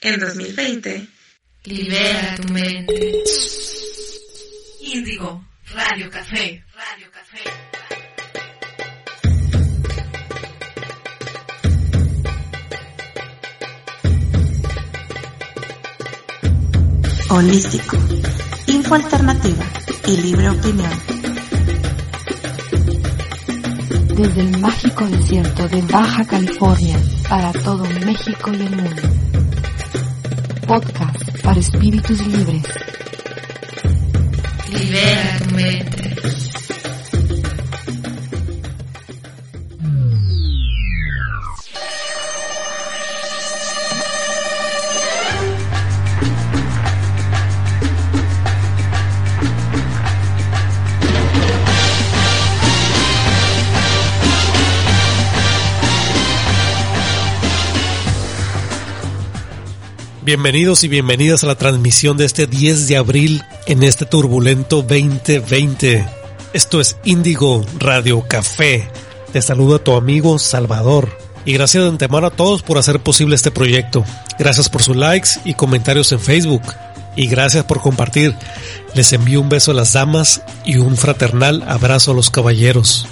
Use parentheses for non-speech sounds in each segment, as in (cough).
En 2020, libera tu mente. Índigo, Radio Café, Radio Café. Holístico, Info Alternativa y Libre Opinión. Desde el mágico desierto de Baja California para todo México y el mundo. Podcast para espíritus libres. Libera. Bienvenidos y bienvenidas a la transmisión de este 10 de abril en este turbulento 2020. Esto es Índigo Radio Café. Te saluda tu amigo Salvador. Y gracias de antemano a todos por hacer posible este proyecto. Gracias por sus likes y comentarios en Facebook. Y gracias por compartir. Les envío un beso a las damas y un fraternal abrazo a los caballeros.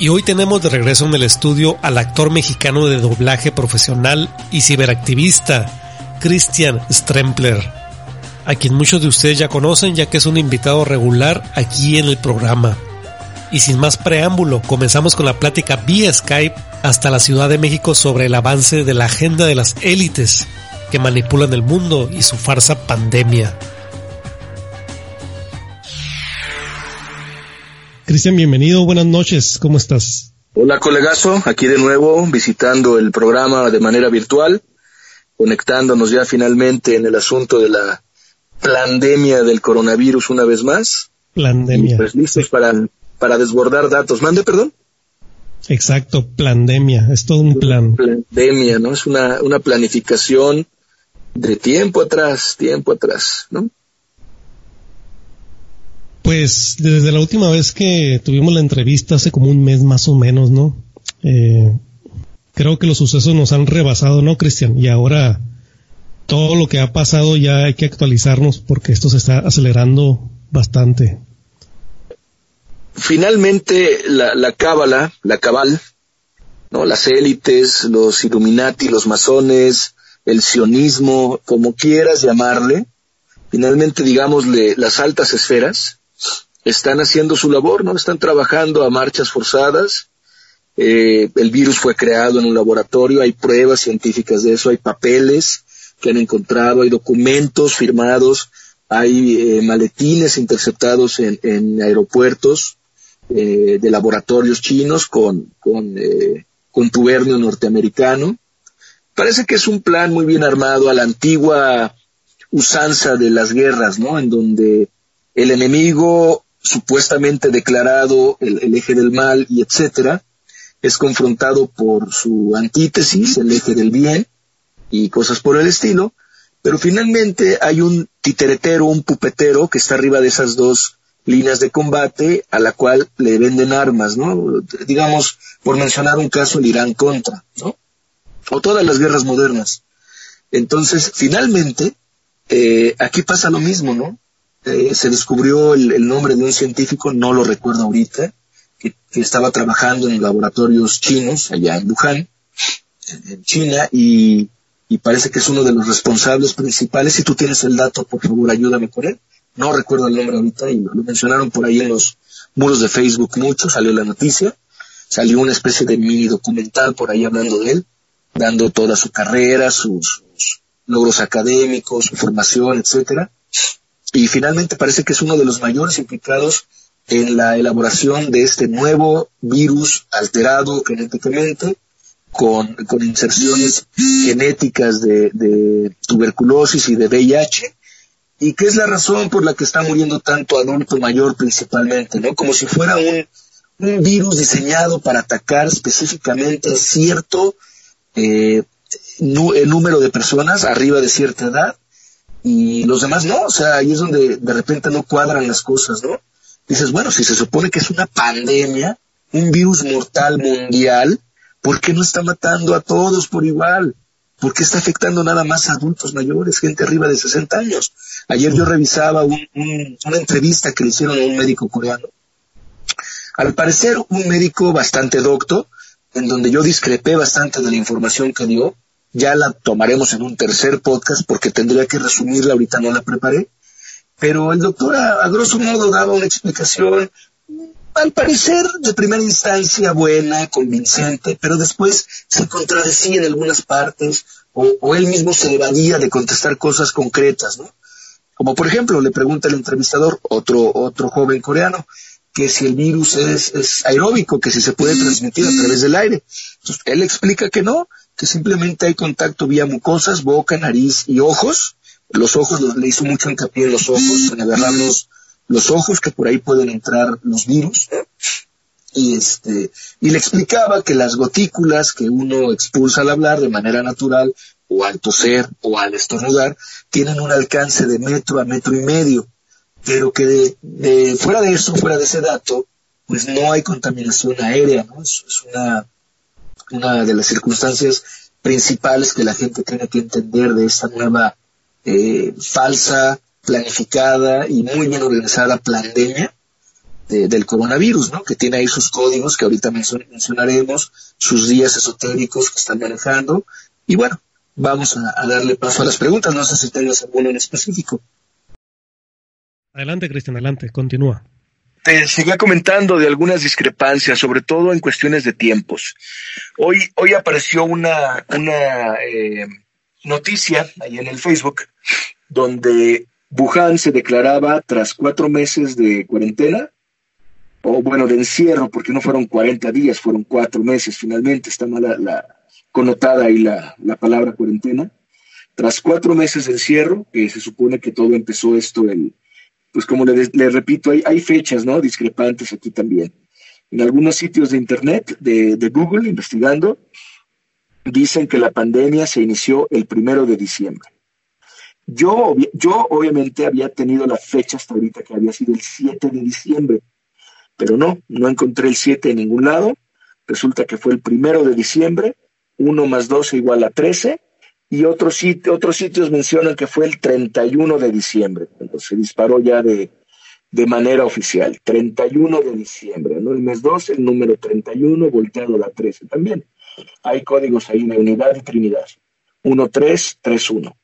Y hoy tenemos de regreso en el estudio al actor mexicano de doblaje profesional y ciberactivista, Christian Strempler, a quien muchos de ustedes ya conocen ya que es un invitado regular aquí en el programa. Y sin más preámbulo, comenzamos con la plática vía Skype hasta la Ciudad de México sobre el avance de la agenda de las élites que manipulan el mundo y su farsa pandemia. Cristian, bienvenido, buenas noches, ¿cómo estás? Hola colegazo, aquí de nuevo visitando el programa de manera virtual conectándonos ya finalmente en el asunto de la pandemia del coronavirus una vez más. Pandemia. Pues listos para, para desbordar datos. Mande, perdón. Exacto, pandemia, es todo un plan. Pandemia, ¿no? Es una, una planificación de tiempo atrás, tiempo atrás, ¿no? Pues desde la última vez que tuvimos la entrevista, hace como un mes más o menos, ¿no? Eh, creo que los sucesos nos han rebasado, ¿no, Cristian? Y ahora todo lo que ha pasado ya hay que actualizarnos porque esto se está acelerando bastante. Finalmente, la, la cábala, la cabal, ¿no? Las élites, los Illuminati, los masones, el sionismo, como quieras llamarle, finalmente, digámosle, las altas esferas, están haciendo su labor, ¿no? Están trabajando a marchas forzadas, eh, el virus fue creado en un laboratorio, hay pruebas científicas de eso, hay papeles que han encontrado, hay documentos firmados, hay eh, maletines interceptados en, aeropuertos eh, de laboratorios chinos con, con, con tubernio norteamericano. Parece que es un plan muy bien armado a la antigua usanza de las guerras, ¿no? En donde el enemigo supuestamente declarado el eje del mal y etcétera, es confrontado por su antítesis, el eje del bien y cosas por el estilo, pero finalmente hay un titeretero, un pupetero que está arriba de esas dos líneas de combate a la cual le venden armas, ¿no? Digamos, por mencionar un caso, el Irán contra, ¿no? O todas las guerras modernas. Entonces, finalmente, eh, aquí pasa lo mismo, ¿no? Eh, se descubrió el, el, nombre de un científico, no lo recuerdo ahorita, que, estaba trabajando en laboratorios chinos allá en Wuhan, en, China, y, parece que es uno de los responsables principales. Si tú tienes el dato, por favor, ayúdame con él. No recuerdo el nombre ahorita y lo, mencionaron por ahí en los muros de Facebook mucho, salió la noticia, salió una especie de mini documental por ahí hablando de él, dando toda su carrera, sus, sus logros académicos, su formación, etcétera. Y finalmente parece que es uno de los mayores implicados en la elaboración de este nuevo virus alterado genéticamente con, con inserciones genéticas de, tuberculosis y de VIH y qué es la razón por la que está muriendo tanto adulto mayor principalmente, ¿no? Como si fuera un, un virus diseñado para atacar específicamente cierto eh, número de personas arriba de cierta edad y los demás no, o sea, ahí es donde de repente no cuadran las cosas, ¿no? Dices, bueno, si se supone que es una pandemia, un virus mortal mundial, ¿por qué no está matando a todos por igual? ¿por qué está afectando nada más a adultos mayores, gente arriba de 60 años? Ayer yo revisaba un- un- una entrevista que le hicieron a un médico coreano. Al parecer, un médico bastante docto, en donde yo discrepé bastante de la información que dio. Ya la tomaremos en un tercer podcast porque tendría que resumirla, ahorita no la preparé. Pero el doctor a, a grosso modo daba una explicación al parecer de primera instancia buena, convincente, pero después se contradecía en algunas partes o, o él mismo se evadía de contestar cosas concretas, ¿no? Como por ejemplo le pregunta el entrevistador, otro, otro joven coreano, que si el virus es, es aeróbico, que si se puede transmitir a través del aire. Entonces, él explica que no, que simplemente hay contacto vía mucosas, boca, nariz y ojos. Los ojos, le hizo mucho hincapié en los ojos, en agarrar los, los ojos, que por ahí pueden entrar los virus. Y este, y le explicaba que las gotículas que uno expulsa al hablar de manera natural, o al toser, o al estornudar, tienen un alcance de metro a metro y medio pero que de, de- fuera de eso, fuera de ese dato, pues no hay contaminación aérea, ¿no? Es, es una, una de las circunstancias principales que la gente tiene que entender de esta nueva eh, falsa, planificada y muy bien organizada pandemia de- del coronavirus, ¿no? Que tiene ahí sus códigos que ahorita mencio- mencionaremos, sus días esotéricos que están manejando. Y bueno, vamos a, a darle paso a las preguntas. No sé si tengas alguno en específico. Adelante, Cristian, adelante, continúa. te seguía comentando de algunas discrepancias, sobre todo en cuestiones de tiempos. Hoy, hoy apareció una, una eh, noticia ahí en el Facebook donde Wuhan se declaraba tras cuatro meses de cuarentena, o bueno, de encierro, porque no fueron 40 días, fueron cuatro meses finalmente, está mala la, connotada ahí la, la palabra cuarentena. Tras cuatro meses de encierro, que se supone que todo empezó esto el pues como le, repito, hay, hay, fechas ¿no? discrepantes aquí también. En algunos sitios de Internet, de, de, Google, investigando, dicen que la pandemia se inició el primero de diciembre. Yo, yo obviamente había tenido la fecha hasta ahorita que había sido el 7 de diciembre, pero no, no encontré el 7 en ningún lado. Resulta que fue el primero de diciembre, 1 más 12 igual a 13, y otros, sitios, otros sitios mencionan que fue el 31 de diciembre, cuando se disparó ya de, de manera oficial. 31 de diciembre, ¿no? El mes 12, el número 31, volteado a la 13 también. Hay códigos ahí de unidad y trinidad. 1331.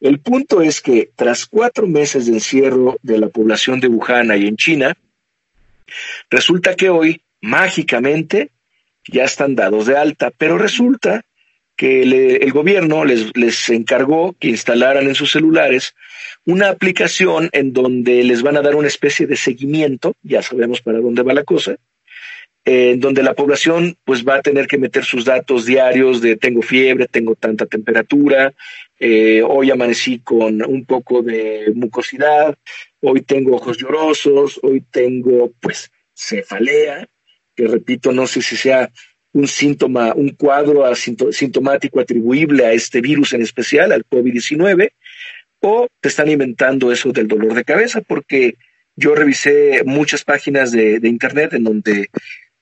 El punto es que tras cuatro meses de encierro de la población de Wuhan y en China, resulta que hoy, mágicamente, ya están dados de alta, pero resulta que el gobierno les, les, encargó que instalaran en sus celulares una aplicación en donde les van a dar una especie de seguimiento, ya sabemos para dónde va la cosa, eh, donde la población pues va a tener que meter sus datos diarios de tengo fiebre, tengo tanta temperatura, eh, hoy amanecí con un poco de mucosidad, hoy tengo ojos llorosos, hoy tengo pues cefalea, que repito, no sé si sea un síntoma, un cuadro asintomático atribuible a este virus en especial, al COVID-19, o te están inventando eso del dolor de cabeza, porque yo revisé muchas páginas de, de, Internet en donde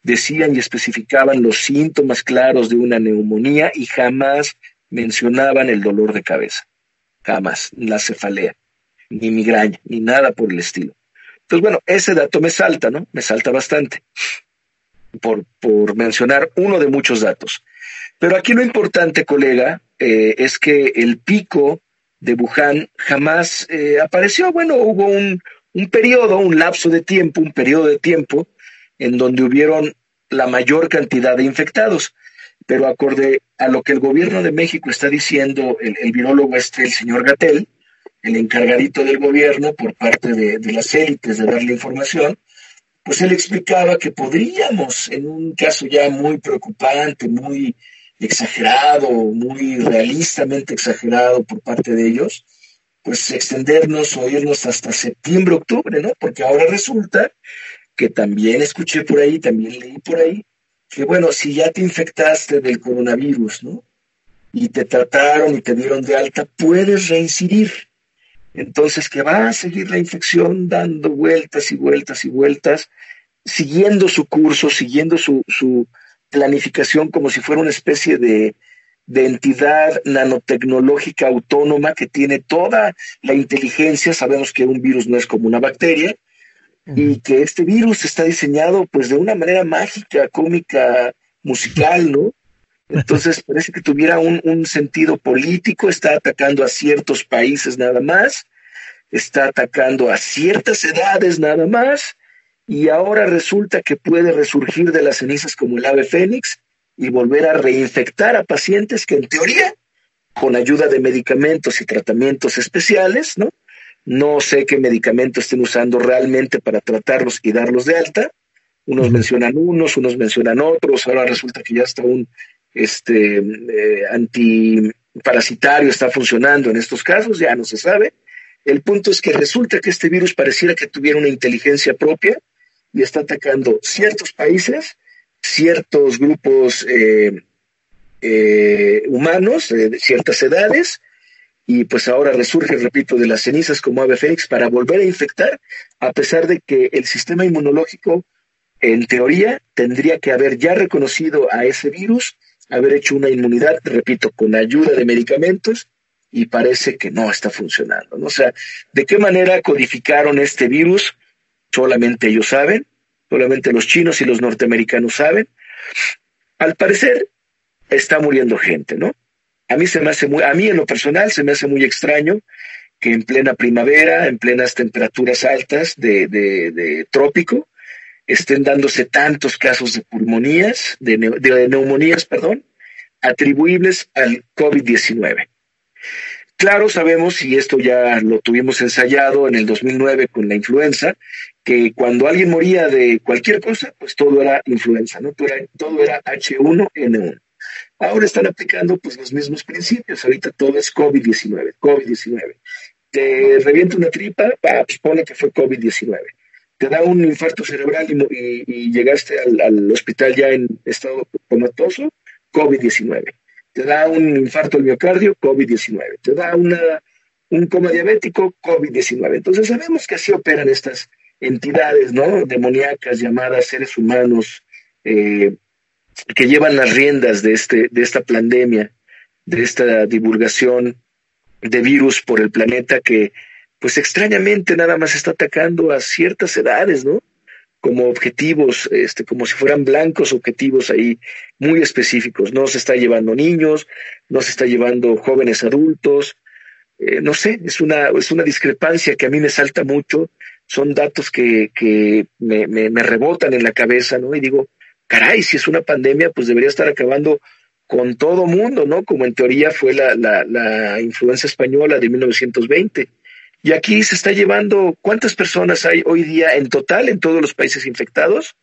decían y especificaban los síntomas claros de una neumonía y jamás mencionaban el dolor de cabeza, jamás, la cefalea, ni migraña, ni nada por el estilo. Entonces, bueno, ese dato me salta, ¿no? Me salta bastante por, por, mencionar uno de muchos datos. Pero aquí lo importante, colega, eh, es que el pico de Wuhan jamás eh, apareció. Bueno, hubo un, un, periodo, un lapso de tiempo, un periodo de tiempo en donde hubieron la mayor cantidad de infectados. Pero acorde a lo que el gobierno de México está diciendo, el, el virólogo este, el señor Gatel, el encargadito del gobierno por parte de, de las élites de darle información, pues él explicaba que podríamos, en un caso ya muy preocupante, muy exagerado, muy realistamente exagerado por parte de ellos, pues extendernos o irnos hasta septiembre, octubre, ¿no? Porque ahora resulta que también escuché por ahí, también leí por ahí, que bueno, si ya te infectaste del coronavirus, ¿no? Y te trataron y te dieron de alta, puedes reincidir. Entonces, que va a seguir la infección dando vueltas y vueltas y vueltas, siguiendo su curso, siguiendo su, su planificación como si fuera una especie de, de entidad nanotecnológica autónoma que tiene toda la inteligencia. Sabemos que un virus no es como una bacteria y que este virus está diseñado pues de una manera mágica, cómica, musical, ¿no? (laughs) Entonces parece que tuviera un, un sentido político, está atacando a ciertos países nada más, está atacando a ciertas edades nada más, y ahora resulta que puede resurgir de las cenizas como el ave fénix y volver a reinfectar a pacientes que en teoría, con ayuda de medicamentos y tratamientos especiales, ¿no? No sé qué medicamentos estén usando realmente para tratarlos y darlos de alta. Unos mencionan unos, unos mencionan otros. Ahora resulta que ya está un este eh, antiparasitario está funcionando en estos casos, ya no se sabe. El punto es que resulta que este virus pareciera que tuviera una inteligencia propia y está atacando ciertos países, ciertos grupos eh, eh, humanos de ciertas edades, y pues ahora resurge, repito, de las cenizas como ave fénix para volver a infectar, a pesar de que el sistema inmunológico, en teoría, tendría que haber ya reconocido a ese virus, haber hecho una inmunidad, repito, con ayuda de medicamentos, y parece que no está funcionando. ¿no? O sea, ¿de qué manera codificaron este virus? Solamente ellos saben, solamente los chinos y los norteamericanos saben. Al parecer, está muriendo gente, ¿no? A mí se me hace muy, a mí en lo personal se me hace muy extraño que en plena primavera, en plenas temperaturas altas de, de, trópico, estén dándose tantos casos de pulmonías, de, de neumonías, perdón, atribuibles al COVID-19. Claro, sabemos, y esto ya lo tuvimos ensayado en el 2009 con la influenza, que cuando alguien moría de cualquier cosa, pues todo era influenza, ¿no? Todo era H1N1. Ahora están aplicando pues los mismos principios. Ahorita todo es COVID-19, COVID-19. Te revienta una tripa, pues pone que fue COVID-19. Te da un infarto cerebral y, llegaste al, hospital ya en estado comatoso, COVID-19. Te da un infarto al miocardio, COVID-19. Te da una, un coma diabético, COVID-19. Entonces sabemos que así operan estas entidades, ¿no? Demoníacas llamadas seres humanos, eh, que llevan las riendas de, este, de esta pandemia, de esta divulgación de virus por el planeta que, pues extrañamente nada más está atacando a ciertas edades, ¿no? Como objetivos, este, como si fueran blancos objetivos ahí muy específicos. No se está llevando niños, no se está llevando jóvenes adultos. Eh, no sé, es una, es una discrepancia que a mí me salta mucho. Son datos que, que me, me, me rebotan en la cabeza, ¿no? Y digo, caray, si es una pandemia, pues debería estar acabando con todo mundo, ¿no? Como en teoría fue la, la, la influenza española de 1920. Y aquí se está llevando, ¿cuántas personas hay hoy día en total en todos los países infectados?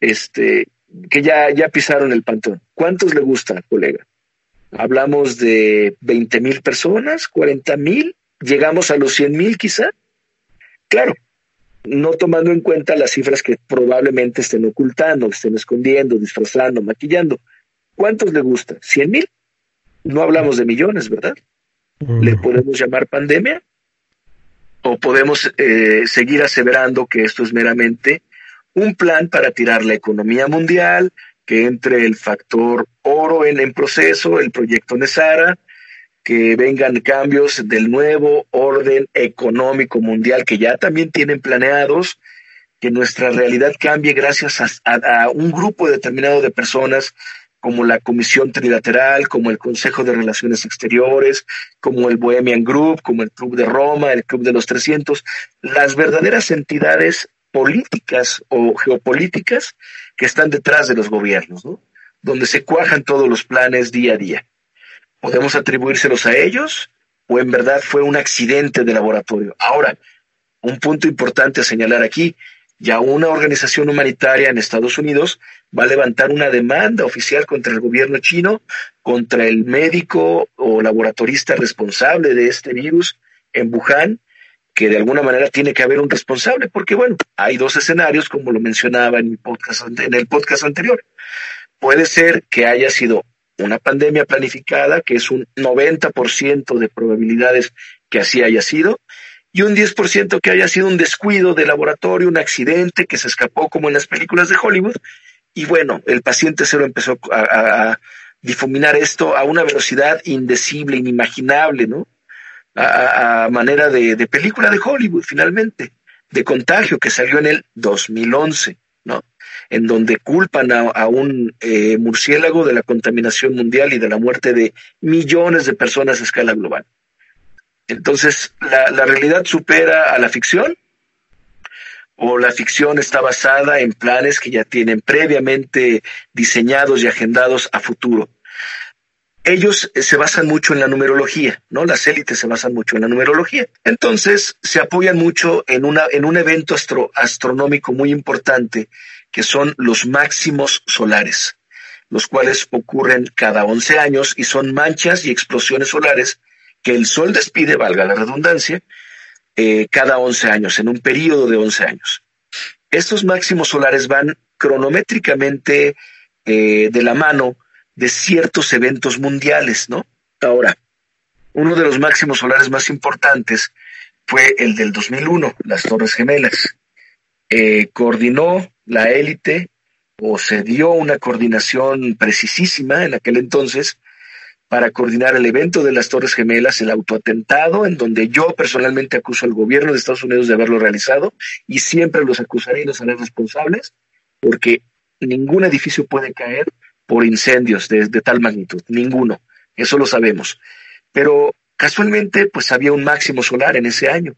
Este, que ya, ya pisaron el pantón. ¿Cuántos le gusta, colega? Hablamos de 20 mil personas, 40 mil, llegamos a los 100 mil quizá. Claro, no tomando en cuenta las cifras que probablemente estén ocultando, estén escondiendo, disfrazando, maquillando. ¿Cuántos le gusta? ¿Cien mil? No hablamos de millones, ¿verdad? ¿Le podemos llamar pandemia? ¿O podemos eh, seguir aseverando que esto es meramente un plan para tirar la economía mundial, que entre el factor oro en, en proceso, el proyecto Nesara, que vengan cambios del nuevo orden económico mundial que ya también tienen planeados, que nuestra realidad cambie gracias a, un grupo determinado de personas como la Comisión Trilateral, como el Consejo de Relaciones Exteriores, como el Bohemian Group, como el Club de Roma, el Club de los 300, las verdaderas entidades políticas o geopolíticas que están detrás de los gobiernos, ¿no? donde se cuajan todos los planes día a día. ¿Podemos atribuírselos a ellos o en verdad fue un accidente de laboratorio? Ahora, un punto importante a señalar aquí, ya una organización humanitaria en Estados Unidos va a levantar una demanda oficial contra el gobierno chino, contra el médico o laboratorista responsable de este virus en Wuhan, que de alguna manera tiene que haber un responsable, porque bueno, hay dos escenarios, como lo mencionaba en, mi podcast, en el podcast anterior. Puede ser que haya sido una pandemia planificada, que es un 90% de probabilidades que así haya sido, y un 10% que haya sido un descuido de laboratorio, un accidente que se escapó como en las películas de Hollywood, y bueno, el paciente cero empezó a, difuminar esto a una velocidad indecible, inimaginable, ¿no? A, manera de, de, película de Hollywood, finalmente, de contagio que salió en el 2011, ¿no? En donde culpan a, un eh, murciélago de la contaminación mundial y de la muerte de millones de personas a escala global. Entonces, la, realidad supera a la ficción o la ficción está basada en planes que ya tienen previamente diseñados y agendados a futuro. Ellos eh, se basan mucho en la numerología, ¿no? Las élites se basan mucho en la numerología. Entonces, se apoyan mucho en, una, en un evento astro, astronómico muy importante, que son los máximos solares, los cuales ocurren cada 11 años y son manchas y explosiones solares que el Sol despide, valga la redundancia, eh, cada 11 años, en un periodo de 11 años. Estos máximos solares van cronométricamente eh, de la mano de ciertos eventos mundiales, ¿no? Ahora, uno de los máximos solares más importantes fue el del 2001, las Torres Gemelas. Eh, coordinó la élite o se dio una coordinación precisísima en aquel entonces para coordinar el evento de las Torres Gemelas, el autoatentado, en donde yo personalmente acuso al gobierno de Estados Unidos de haberlo realizado y siempre los acusaré y los haré responsables, porque ningún edificio puede caer por incendios de, de tal magnitud, ninguno, eso lo sabemos. Pero casualmente, pues había un máximo solar en ese año.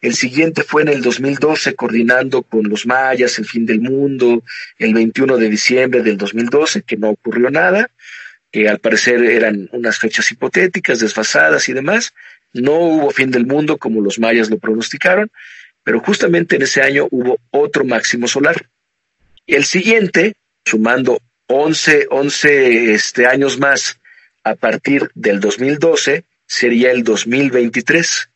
El siguiente fue en el 2012, coordinando con los mayas, el fin del mundo, el 21 de diciembre del 2012, que no ocurrió nada que al parecer eran unas fechas hipotéticas, desfasadas y demás. No hubo fin del mundo como los mayas lo pronosticaron, pero justamente en ese año hubo otro máximo solar. El siguiente, sumando 11, 11 este, años más a partir del 2012, sería el 2023.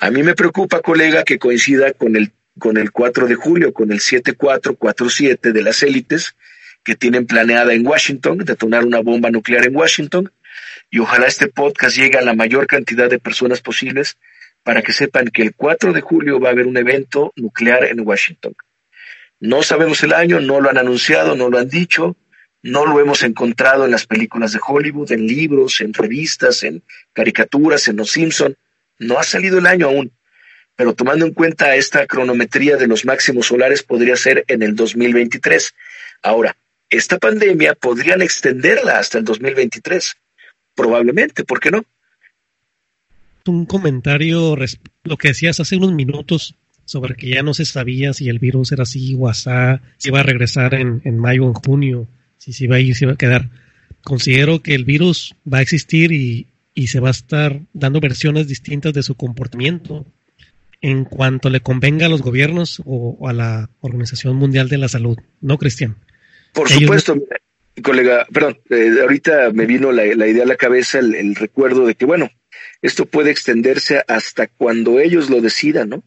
A mí me preocupa, colega, que coincida con el, con el 4 de julio, con el 7447 de las élites, que tienen planeada en Washington, detonar una bomba nuclear en Washington, y ojalá este podcast llegue a la mayor cantidad de personas posibles para que sepan que el 4 de julio va a haber un evento nuclear en Washington. No sabemos el año, no lo han anunciado, no lo han dicho, no lo hemos encontrado en las películas de Hollywood, en libros, en revistas, en caricaturas, en Los Simpson. No ha salido el año aún, pero tomando en cuenta esta cronometría de los máximos solares podría ser en el 2023. Ahora, esta pandemia podrían extenderla hasta el 2023. Probablemente, ¿por qué no? Un comentario, lo que decías hace unos minutos sobre que ya no se sabía si el virus era así o si iba a regresar en, en mayo o en junio, si se iba a ir, si iba a quedar. Considero que el virus va a existir y, y se va a estar dando versiones distintas de su comportamiento en cuanto le convenga a los gobiernos o, a la Organización Mundial de la Salud, ¿no, Cristian? Por supuesto, colega, perdón, eh, ahorita me vino la, idea a la cabeza, el, recuerdo de que, bueno, esto puede extenderse hasta cuando ellos lo decidan, ¿no?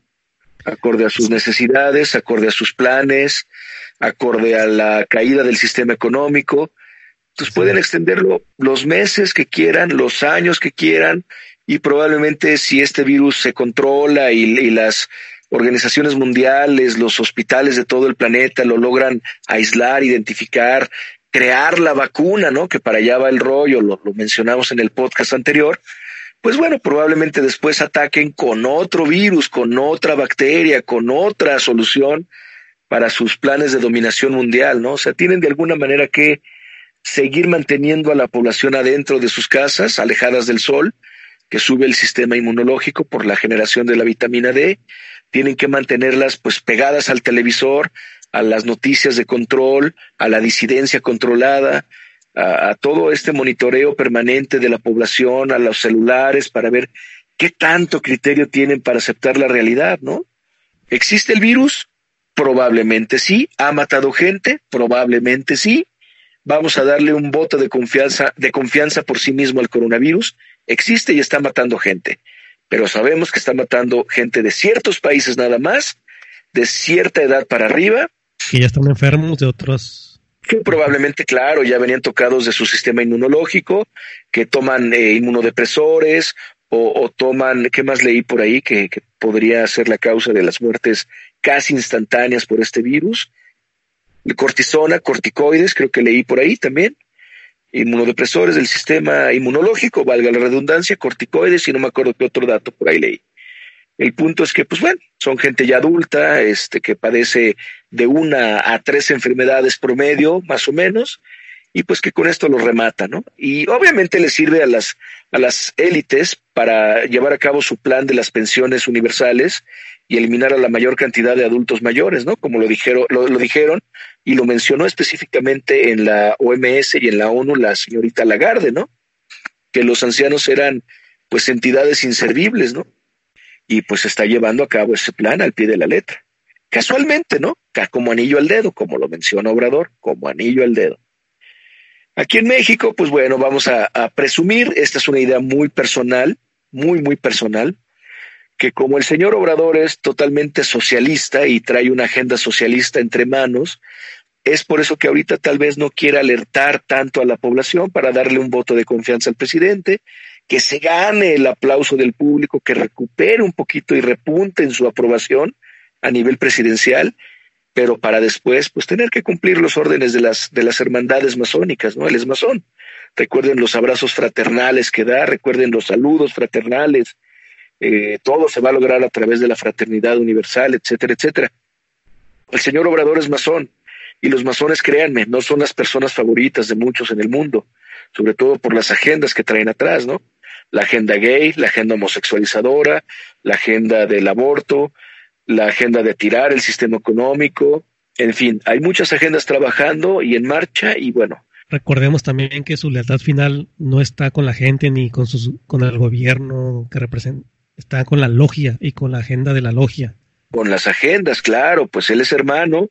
Acorde a sus necesidades, acorde a sus planes, acorde a la caída del sistema económico. Entonces pueden extenderlo los meses que quieran, los años que quieran, y probablemente si este virus se controla y las organizaciones mundiales, los hospitales de todo el planeta lo logran aislar, identificar, crear la vacuna, ¿no? Que para allá va el rollo, lo, lo mencionamos en el podcast anterior. Pues bueno, probablemente después ataquen con otro virus, con otra bacteria, con otra solución para sus planes de dominación mundial, ¿no? O sea, tienen de alguna manera que seguir manteniendo a la población adentro de sus casas, alejadas del sol, que sube el sistema inmunológico por la generación de la vitamina D, tienen que mantenerlas pues pegadas al televisor, a las noticias de control, a la disidencia controlada, a, todo este monitoreo permanente de la población, a los celulares para ver qué tanto criterio tienen para aceptar la realidad, ¿no? ¿Existe el virus? Probablemente sí. ¿Ha matado gente? Probablemente sí. Vamos a darle un voto de confianza, de confianza por sí mismo al coronavirus. Existe y está matando gente pero sabemos que está matando gente de ciertos países nada más, de cierta edad para arriba. Que ya están enfermos de otros. Que probablemente, claro, ya venían tocados de su sistema inmunológico, que toman eh, inmunodepresores o, toman, ¿qué más leí por ahí? Que, que podría ser la causa de las muertes casi instantáneas por este virus. Cortisona, corticoides, creo que leí por ahí también. inmunodepresores del sistema inmunológico, valga la redundancia, corticoides y no me acuerdo qué otro dato por ahí leí. El punto es que, pues bueno, son gente ya adulta, este, que padece de una a tres enfermedades promedio, más o menos, y pues que con esto lo remata, ¿no? Y obviamente le sirve a las, a las élites para llevar a cabo su plan de las pensiones universales y eliminar a la mayor cantidad de adultos mayores, ¿no? Como lo dijeron, lo, lo dijeron y lo mencionó específicamente en la OMS y en la ONU la señorita Lagarde, ¿no? Que los ancianos eran pues entidades inservibles, ¿no? Y pues está llevando a cabo ese plan al pie de la letra. Casualmente, ¿no? Como anillo al dedo, como lo menciona Obrador, como anillo al dedo. Aquí en México, pues bueno, vamos a, a presumir, esta es una idea muy personal, muy, muy personal, que como el señor Obrador es totalmente socialista y trae una agenda socialista entre manos, es por eso que ahorita tal vez no quiera alertar tanto a la población para darle un voto de confianza al presidente, que se gane el aplauso del público, que recupere un poquito y repunte en su aprobación a nivel presidencial, pero para después pues tener que cumplir los órdenes de las de las hermandades masónicas, ¿no? Él es masón. Recuerden los abrazos fraternales que da, recuerden los saludos fraternales, eh, todo se va a lograr a través de la fraternidad universal, etcétera, etcétera. El señor Obrador es masón y los masones, créanme, no son las personas favoritas de muchos en el mundo, sobre todo por las agendas que traen atrás, ¿no? La agenda gay, la agenda homosexualizadora, la agenda del aborto, la agenda de tirar el sistema económico, en fin, hay muchas agendas trabajando y en marcha y bueno. Recordemos también que su lealtad final no está con la gente ni con, sus, con el gobierno que representa, está con la logia y con la agenda de la logia. Con las agendas, claro, pues él es hermano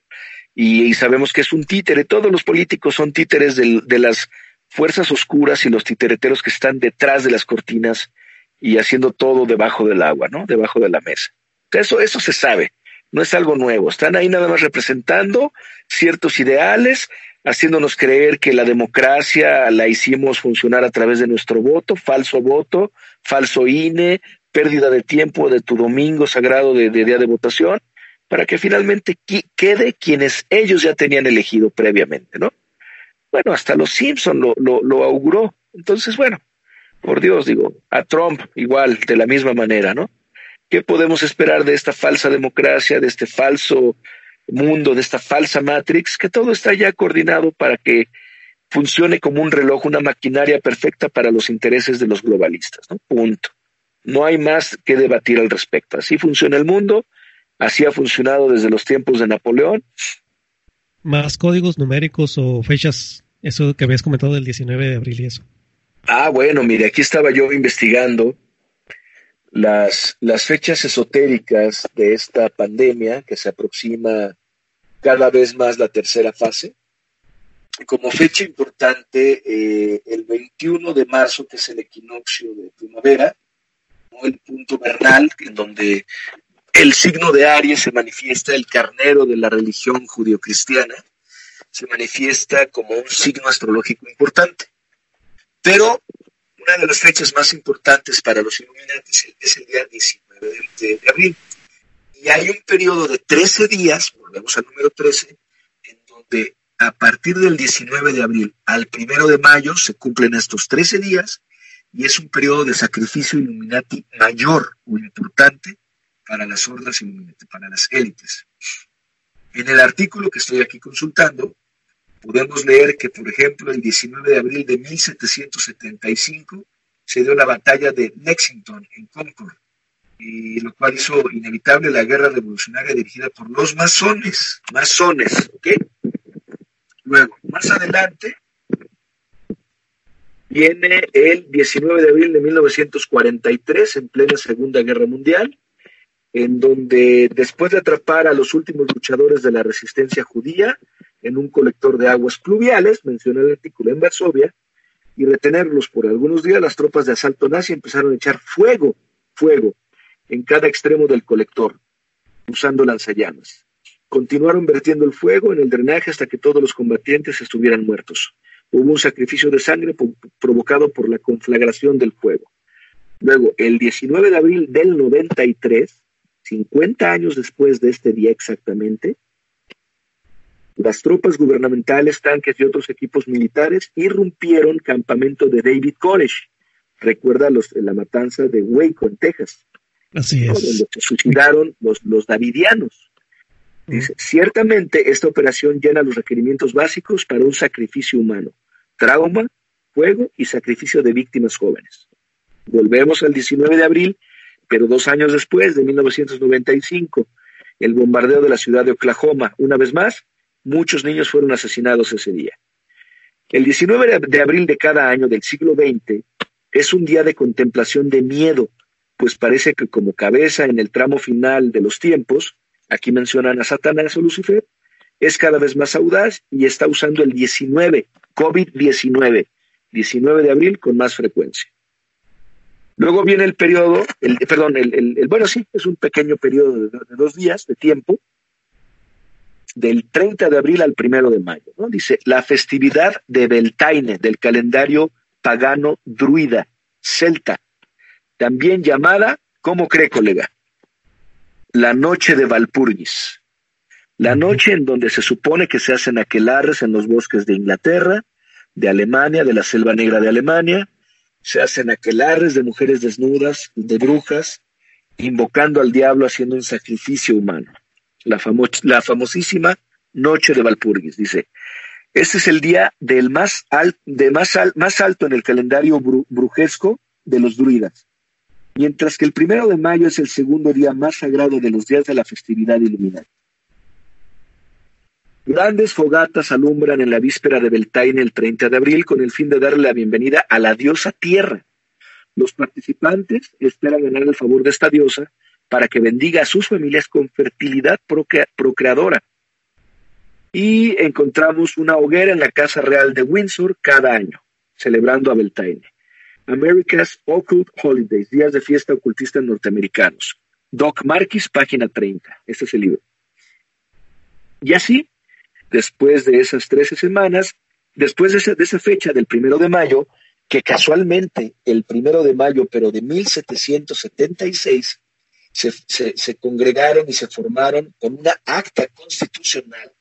y, y sabemos que es un títere. Todos los políticos son títeres de, las fuerzas oscuras y los titereteros que están detrás de las cortinas y haciendo todo debajo del agua, ¿no? Debajo de la mesa. Eso, eso se sabe, no es algo nuevo. Están ahí nada más representando ciertos ideales, haciéndonos creer que la democracia la hicimos funcionar a través de nuestro voto, falso voto, falso INE, pérdida de tiempo de tu domingo sagrado de, día de votación, para que finalmente quede quienes ellos ya tenían elegido previamente, ¿no? Bueno, hasta los Simpson lo, lo, lo auguró. Entonces, bueno, por Dios, digo, a Trump igual, de la misma manera, ¿no? ¿Qué podemos esperar de esta falsa democracia, de este falso mundo, de esta falsa Matrix? Que todo está ya coordinado para que funcione como un reloj, una maquinaria perfecta para los intereses de los globalistas, ¿no? Punto. No hay más que debatir al respecto. Así funciona el mundo, así ha funcionado desde los tiempos de Napoleón. Más códigos numéricos o fechas, eso que habías comentado del 19 de abril y eso. Ah, bueno, mire, aquí estaba yo investigando las, las fechas esotéricas de esta pandemia que se aproxima cada vez más la tercera fase. Como fecha importante, eh, el 21 de marzo, que es el equinoccio de primavera. El punto vernal, en donde el signo de Aries se manifiesta, el carnero de la religión judio-cristiana, se manifiesta como un signo astrológico importante. Pero una de las fechas más importantes para los Illuminati es el día 19 de, abril. Y hay un periodo de 13 días, volvemos al número 13, en donde a partir del 19 de abril al 1 de mayo se cumplen estos 13 días y es un periodo de sacrificio Illuminati mayor o importante para las hordas Illuminati, para las élites. En el artículo que estoy aquí consultando, podemos leer que, por ejemplo, el 19 de abril de 1775 se dio la batalla de Lexington en Concord, y lo cual hizo inevitable la guerra revolucionaria dirigida por los masones, masones, ¿ok? Luego, más adelante, viene el 19 de abril de 1943, en plena Segunda Guerra Mundial, en donde después de atrapar a los últimos luchadores de la resistencia judía, en un colector de aguas pluviales, menciona el artículo en Varsovia, y retenerlos por algunos días, las tropas de asalto nazi empezaron a echar fuego, fuego, en cada extremo del colector, usando lanzallamas. Continuaron vertiendo el fuego en el drenaje hasta que todos los combatientes estuvieran muertos. Hubo un sacrificio de sangre provocado por la conflagración del fuego. Luego, el 19 de abril del 93, 50 años después de este día exactamente, las tropas gubernamentales, tanques y otros equipos militares irrumpieron campamento de David Koresh. Recuerda los, la matanza de Waco, en Texas. Así es. donde se suicidaron los, los davidianos. Dice, ciertamente esta operación llena los requerimientos básicos para un sacrificio humano, trauma, fuego y sacrificio de víctimas jóvenes. Volvemos al 19 de abril, pero dos años después, de 1995, el bombardeo de la ciudad de Oklahoma, una vez más, muchos niños fueron asesinados ese día. El 19 de abril de cada año del siglo XX es un día de contemplación de miedo, pues parece que como cabeza en el tramo final de los tiempos, aquí mencionan a Satanás o Lucifer, es cada vez más audaz y está usando el 19, COVID-19, 19 de abril con más frecuencia. Luego viene el periodo, el, perdón, el, el, bueno, sí, es un pequeño periodo de, de, dos días de tiempo, del 30 de abril al primero de mayo. ¿no? Dice, la festividad de Beltaine, del calendario pagano druida, celta, también llamada, ¿cómo cree, colega? La noche de Valpurgis. La noche en donde se supone que se hacen aquelarres en los bosques de Inglaterra, de Alemania, de la selva negra de Alemania, se hacen aquelarres de mujeres desnudas, de brujas, invocando al diablo haciendo un sacrificio humano. La, famo la famosísima Noche de Valpurgis, dice. Este es el día del más, al de más, al más alto en el calendario bru brujesco de los druidas, mientras que el primero de mayo es el segundo día más sagrado de los días de la festividad iluminada. Grandes fogatas alumbran en la víspera de Beltane el 30 de abril con el fin de darle la bienvenida a la diosa Tierra. Los participantes esperan ganar el favor de esta diosa para que bendiga a sus familias con fertilidad procre procreadora. Y encontramos una hoguera en la Casa Real de Windsor cada año, celebrando a Beltane. America's Occult Holidays, días de fiesta ocultista norteamericanos. Doc Marquis, página 30. Este es el libro. Y así, después de esas 13 semanas, después de esa, fecha del primero de mayo, que casualmente el primero de mayo, pero de 1776, se, se, se, congregaron y se formaron con una acta constitucional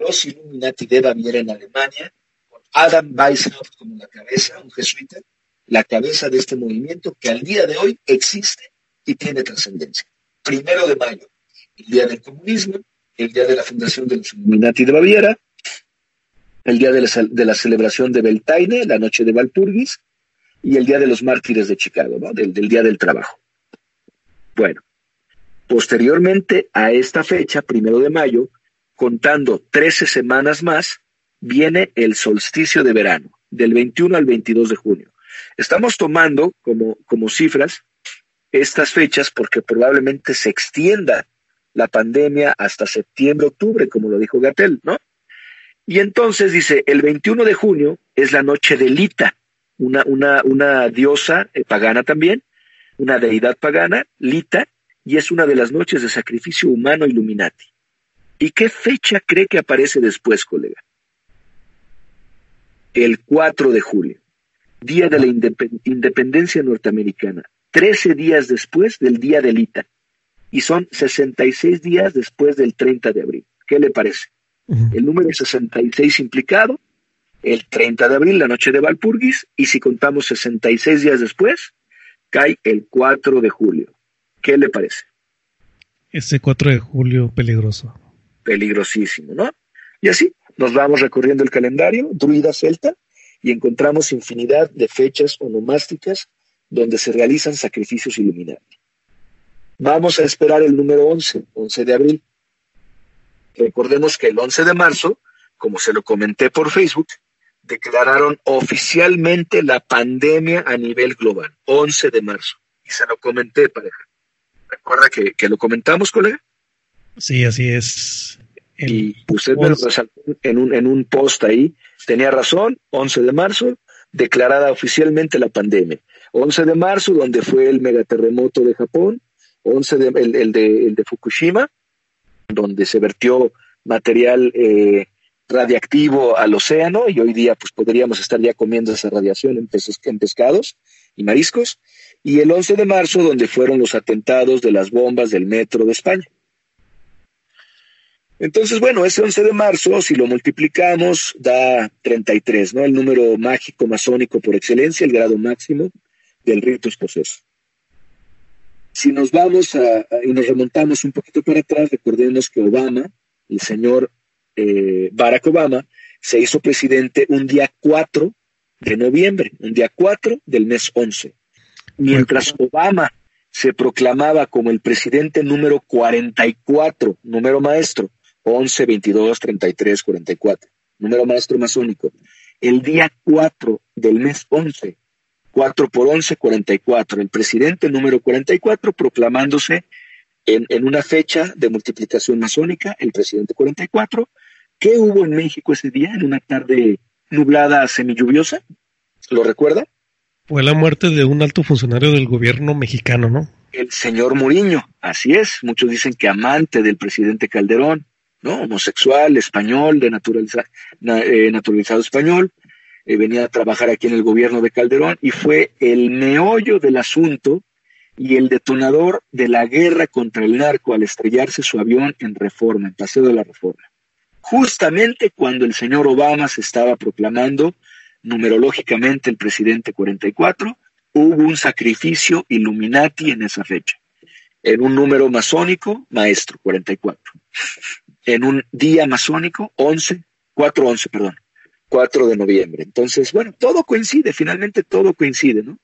los Illuminati de Baviera en Alemania, con Adam Weishaupt como la cabeza, un jesuita, la cabeza de este movimiento que al día de hoy existe y tiene trascendencia. Primero de mayo, el día del comunismo, el día de la fundación de los Illuminati de Baviera, el día de la, celebración de Beltaine, la noche de Valpurgis, y el día de los mártires de Chicago, ¿no? del, del día del trabajo. Bueno, posteriormente a esta fecha, primero de mayo, contando 13 semanas más, viene el solsticio de verano, del 21 al 22 de junio. Estamos tomando como, como cifras estas fechas porque probablemente se extienda la pandemia hasta septiembre, octubre, como lo dijo Gatel, ¿no? Y entonces dice, el 21 de junio es la noche de Lita, una, una, una diosa eh, pagana también, una deidad pagana, Lita, y es una de las noches de sacrificio humano Illuminati. ¿Y qué fecha cree que aparece después, colega? El 4 de julio, día de la independ independencia norteamericana, 13 días después del día de Lita, y son 66 días después del 30 de abril. ¿Qué le parece? Uh -huh. El número 66 implicado, el 30 de abril, la noche de Valpurgis, y si contamos 66 días después, cae el 4 de julio. ¿Qué le parece? Ese 4 de julio peligroso. Peligrosísimo, ¿no? Y así nos vamos recorriendo el calendario, druida celta, y encontramos infinidad de fechas onomásticas donde se realizan sacrificios iluminados. Vamos a esperar el número 11, 11 de abril. Recordemos que el 11 de marzo, como se lo comenté por Facebook, declararon oficialmente la pandemia a nivel global, 11 de marzo. Y se lo comenté, pareja. ¿Recuerda que, que lo comentamos, colega? Sí, así es. El y usted me lo resaltó en un, en un post ahí. Tenía razón, 11 de marzo, declarada oficialmente la pandemia. 11 de marzo, donde fue el megaterremoto de Japón, 11 de, el, el, de, el de Fukushima, donde se vertió material eh, radiactivo al océano y hoy día pues podríamos estar ya comiendo esa radiación en, pes en pescados y mariscos. Y el 11 de marzo, donde fueron los atentados de las bombas del metro de España. Entonces, bueno, ese 11 de marzo, si lo multiplicamos, da 33, ¿no? El número mágico masónico por excelencia, el grado máximo del rito escocés. Si nos vamos a, y nos remontamos un poquito para atrás, recordemos que Obama, el señor eh, Barack Obama, se hizo presidente un día 4 de noviembre, un día 4 del mes 11. Mientras Obama se proclamaba como el presidente número 44, número maestro, 11, 22, 33, 44, número maestro masónico. El día 4 del mes 11, 4 por 11, 44, el presidente número 44 proclamándose en, en una fecha de multiplicación masónica, el presidente 44. ¿Qué hubo en México ese día, en una tarde nublada, semilluviosa? ¿Lo recuerda? Fue la muerte de un alto funcionario del gobierno mexicano, ¿no? El señor Muriño, así es. Muchos dicen que amante del presidente Calderón, ¿no? Homosexual, español, de eh, naturalizado español. Eh, venía a trabajar aquí en el gobierno de Calderón y fue el meollo del asunto y el detonador de la guerra contra el narco al estrellarse su avión en Reforma, en Paseo de la Reforma. Justamente cuando el señor Obama se estaba proclamando numerológicamente el presidente 44, hubo un sacrificio Illuminati en esa fecha. En un número masónico, maestro, 44. En un día masónico, 11, 4-11, perdón, 4 de noviembre. Entonces, bueno, todo coincide, finalmente todo coincide, ¿no?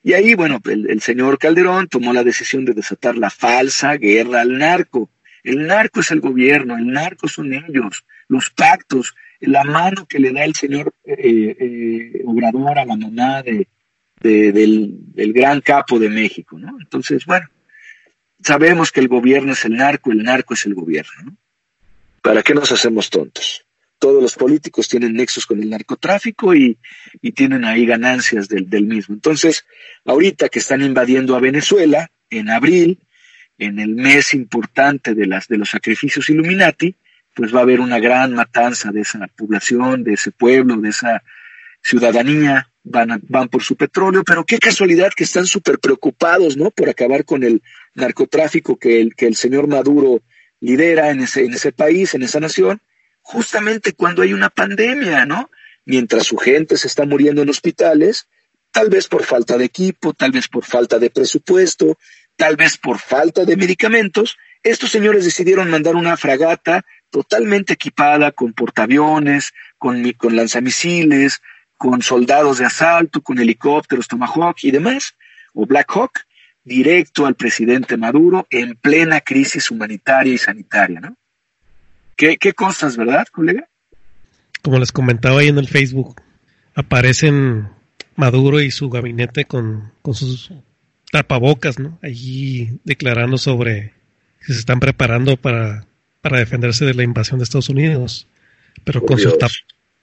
Y ahí, bueno, el, señor Calderón tomó la decisión de desatar la falsa guerra al narco. El narco es el gobierno, el narco son ellos, los pactos, la mano que le da el señor eh, eh, Obrador a la de, del, gran capo de México, ¿no? Entonces, bueno, sabemos que el gobierno es el narco, el narco es el gobierno, ¿no? ¿Para qué nos hacemos tontos? Todos los políticos tienen nexos con el narcotráfico y, tienen ahí ganancias del, del mismo. Entonces, ahorita que están invadiendo a Venezuela, en abril, en el mes importante de, las, de los sacrificios Illuminati, pues va a haber una gran matanza de esa población, de ese pueblo, de esa ciudadanía, van, van por su petróleo, pero qué casualidad que están súper preocupados, ¿no? Por acabar con el narcotráfico que el, que el señor Maduro lidera en ese, en ese país, en esa nación, justamente cuando hay una pandemia, ¿no? Mientras su gente se está muriendo en hospitales, tal vez por falta de equipo, tal vez por falta de presupuesto, tal vez por falta de medicamentos, estos señores decidieron mandar una fragata totalmente equipada con portaaviones, con, con lanzamisiles, con soldados de asalto, con helicópteros Tomahawk y demás, o Black Hawk, directo al presidente Maduro en plena crisis humanitaria y sanitaria, ¿no? ¿Qué, qué cosas, verdad, colega? Como les comentaba ahí en el Facebook, aparecen Maduro y su gabinete con, con sus tapabocas, ¿no? Allí declarando sobre que se están preparando para para defenderse de la invasión de Estados Unidos, pero con sus,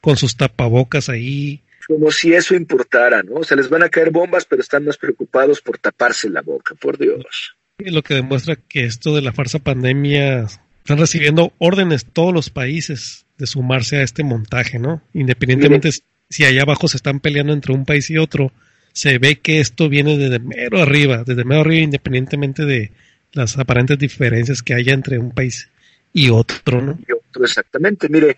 con sus tapabocas ahí. Como si eso importara, ¿no? O sea, les van a caer bombas, pero están más preocupados por taparse la boca, por Dios. Y lo que demuestra que esto de la farsa pandemia están recibiendo órdenes todos los países de sumarse a este montaje, ¿no? Independientemente si allá abajo se están peleando entre un país y otro, se ve que esto viene desde mero arriba, desde mero arriba, independientemente de las aparentes diferencias que haya entre un país y otro, ¿no? Y otro, exactamente. Mire,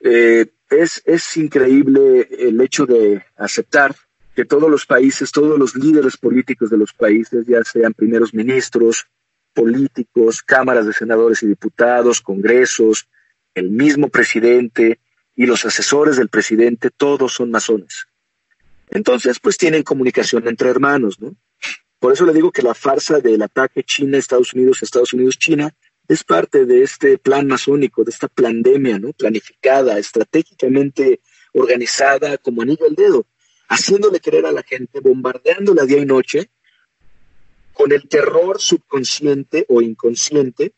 eh, es, es increíble el hecho de aceptar que todos los países, todos los líderes políticos de los países, ya sean primeros ministros, políticos, cámaras de senadores y diputados, congresos, el mismo presidente y los asesores del presidente, todos son masones. Entonces, pues tienen comunicación entre hermanos, ¿no? Por eso le digo que la farsa del ataque China-Estados Unidos, Estados Unidos-China, es parte de este plan masónico, de esta pandemia, ¿no? Planificada, estratégicamente organizada como anillo al dedo, haciéndole creer a la gente, bombardeándola día y noche, con el terror subconsciente o inconsciente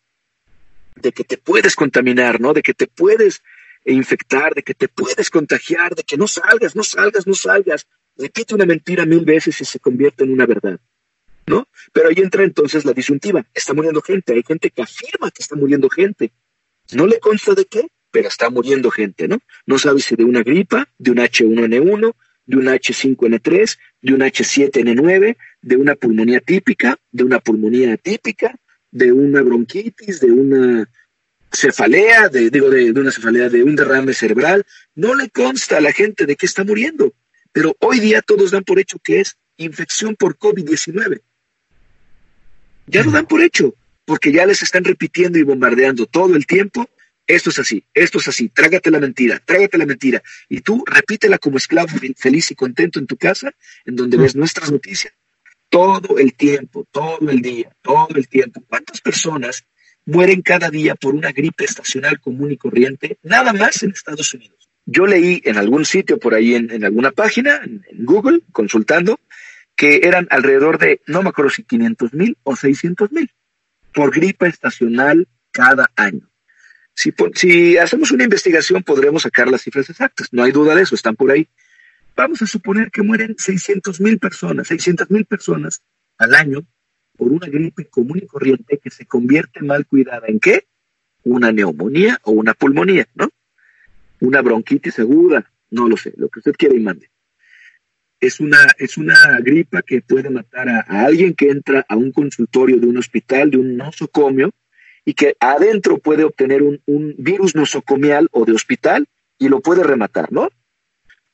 de que te puedes contaminar, ¿no? De que te puedes infectar, de que te puedes contagiar, de que no salgas, no salgas, no salgas. Repite una mentira mil veces y se convierte en una verdad. ¿no? Pero ahí entra entonces la disyuntiva. Está muriendo gente, hay gente que afirma que está muriendo gente. No le consta de qué, pero está muriendo gente, ¿no? No sabe si de una gripa, de un H1N1, de un H5N3, de un H7N9, de una pulmonía típica, de una pulmonía atípica, de una bronquitis, de una cefalea, de, digo, de, una cefalea, de un derrame cerebral. No le consta a la gente de que está muriendo. Pero hoy día todos dan por hecho que es infección por COVID-19. Ya lo dan por hecho, porque ya les están repitiendo y bombardeando todo el tiempo. Esto es así, esto es así, trágate la mentira, trágate la mentira. Y tú repítela como esclavo feliz y contento en tu casa, en donde ves nuestras noticias, todo el tiempo, todo el día, todo el tiempo. ¿Cuántas personas mueren cada día por una gripe estacional común y corriente, nada más en Estados Unidos? Yo leí en algún sitio por ahí, en, en alguna página, en, en Google, consultando, que eran alrededor de, no me acuerdo si 500 mil o 600 mil por gripe estacional cada año. Si, hacemos una investigación podremos sacar las cifras exactas, no hay duda de eso, están por ahí. Vamos a suponer que mueren 600 mil personas, 600 mil personas al año por una gripe común y corriente que se convierte mal cuidada en qué? Una neumonía o una pulmonía, ¿no? Una bronquitis aguda, no lo sé, lo que usted quiera y mande es una, es una gripa que puede matar a, a, alguien que entra a un consultorio de un hospital, de un nosocomio, y que adentro puede obtener un, un, virus nosocomial o de hospital y lo puede rematar, ¿no?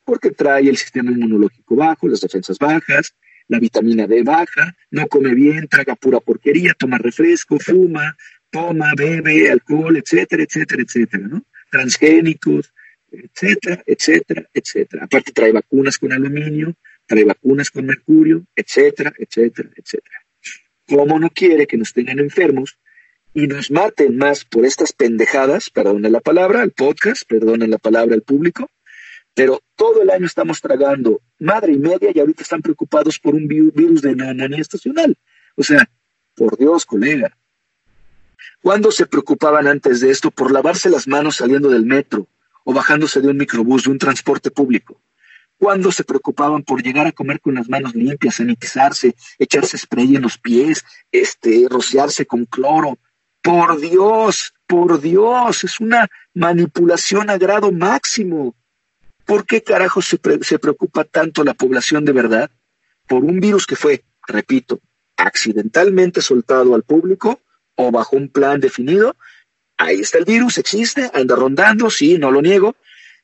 Porque trae el sistema inmunológico bajo, las defensas bajas, la vitamina D baja, no come bien, traga pura porquería, toma refresco, fuma, toma, bebe, alcohol, etcétera, etcétera, etcétera, ¿no? Transgénicos, etcétera, etcétera, etcétera. Aparte trae vacunas con aluminio, trae vacunas con mercurio, etcétera, etcétera, etcétera. ¿Cómo no quiere que nos tengan enfermos y nos maten más por estas pendejadas? Perdonen la palabra al podcast, perdonen la palabra al público, pero todo el año estamos tragando madre y media y ahorita están preocupados por un virus de neumonía estacional. O sea, por Dios, colega. ¿Cuándo se preocupaban antes de esto por lavarse las manos saliendo del metro, o bajándose de un microbús, de un transporte público. ¿Cuándo se preocupaban por llegar a comer con las manos limpias, sanitizarse, echarse spray en los pies, este, rociarse con cloro? Por Dios, por Dios, es una manipulación a grado máximo. ¿Por qué carajo se, pre se preocupa tanto la población de verdad? Por un virus que fue, repito, accidentalmente soltado al público o bajo un plan definido Ahí está el virus, existe, anda rondando, sí, no lo niego,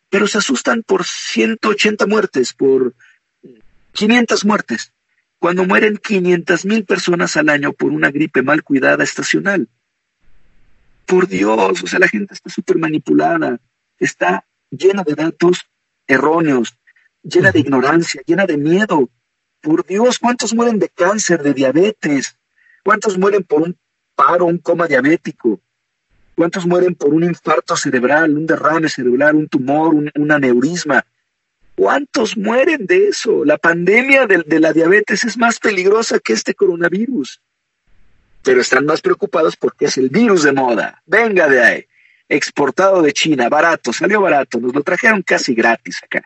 pero se asustan por 180 muertes, por 500 muertes, cuando mueren 500 mil personas al año por una gripe mal cuidada estacional. Por Dios, o sea, la gente está súper manipulada, está llena de datos erróneos, llena de ignorancia, llena de miedo. Por Dios, ¿cuántos mueren de cáncer, de diabetes? ¿Cuántos mueren por un paro, un coma diabético? ¿Cuántos mueren por un infarto cerebral, un derrame cerebral, un tumor, un, un aneurisma? ¿Cuántos mueren de eso? La pandemia de, de, la diabetes es más peligrosa que este coronavirus. Pero están más preocupados porque es el virus de moda. Venga de ahí. Exportado de China, barato, salió barato. Nos lo trajeron casi gratis acá.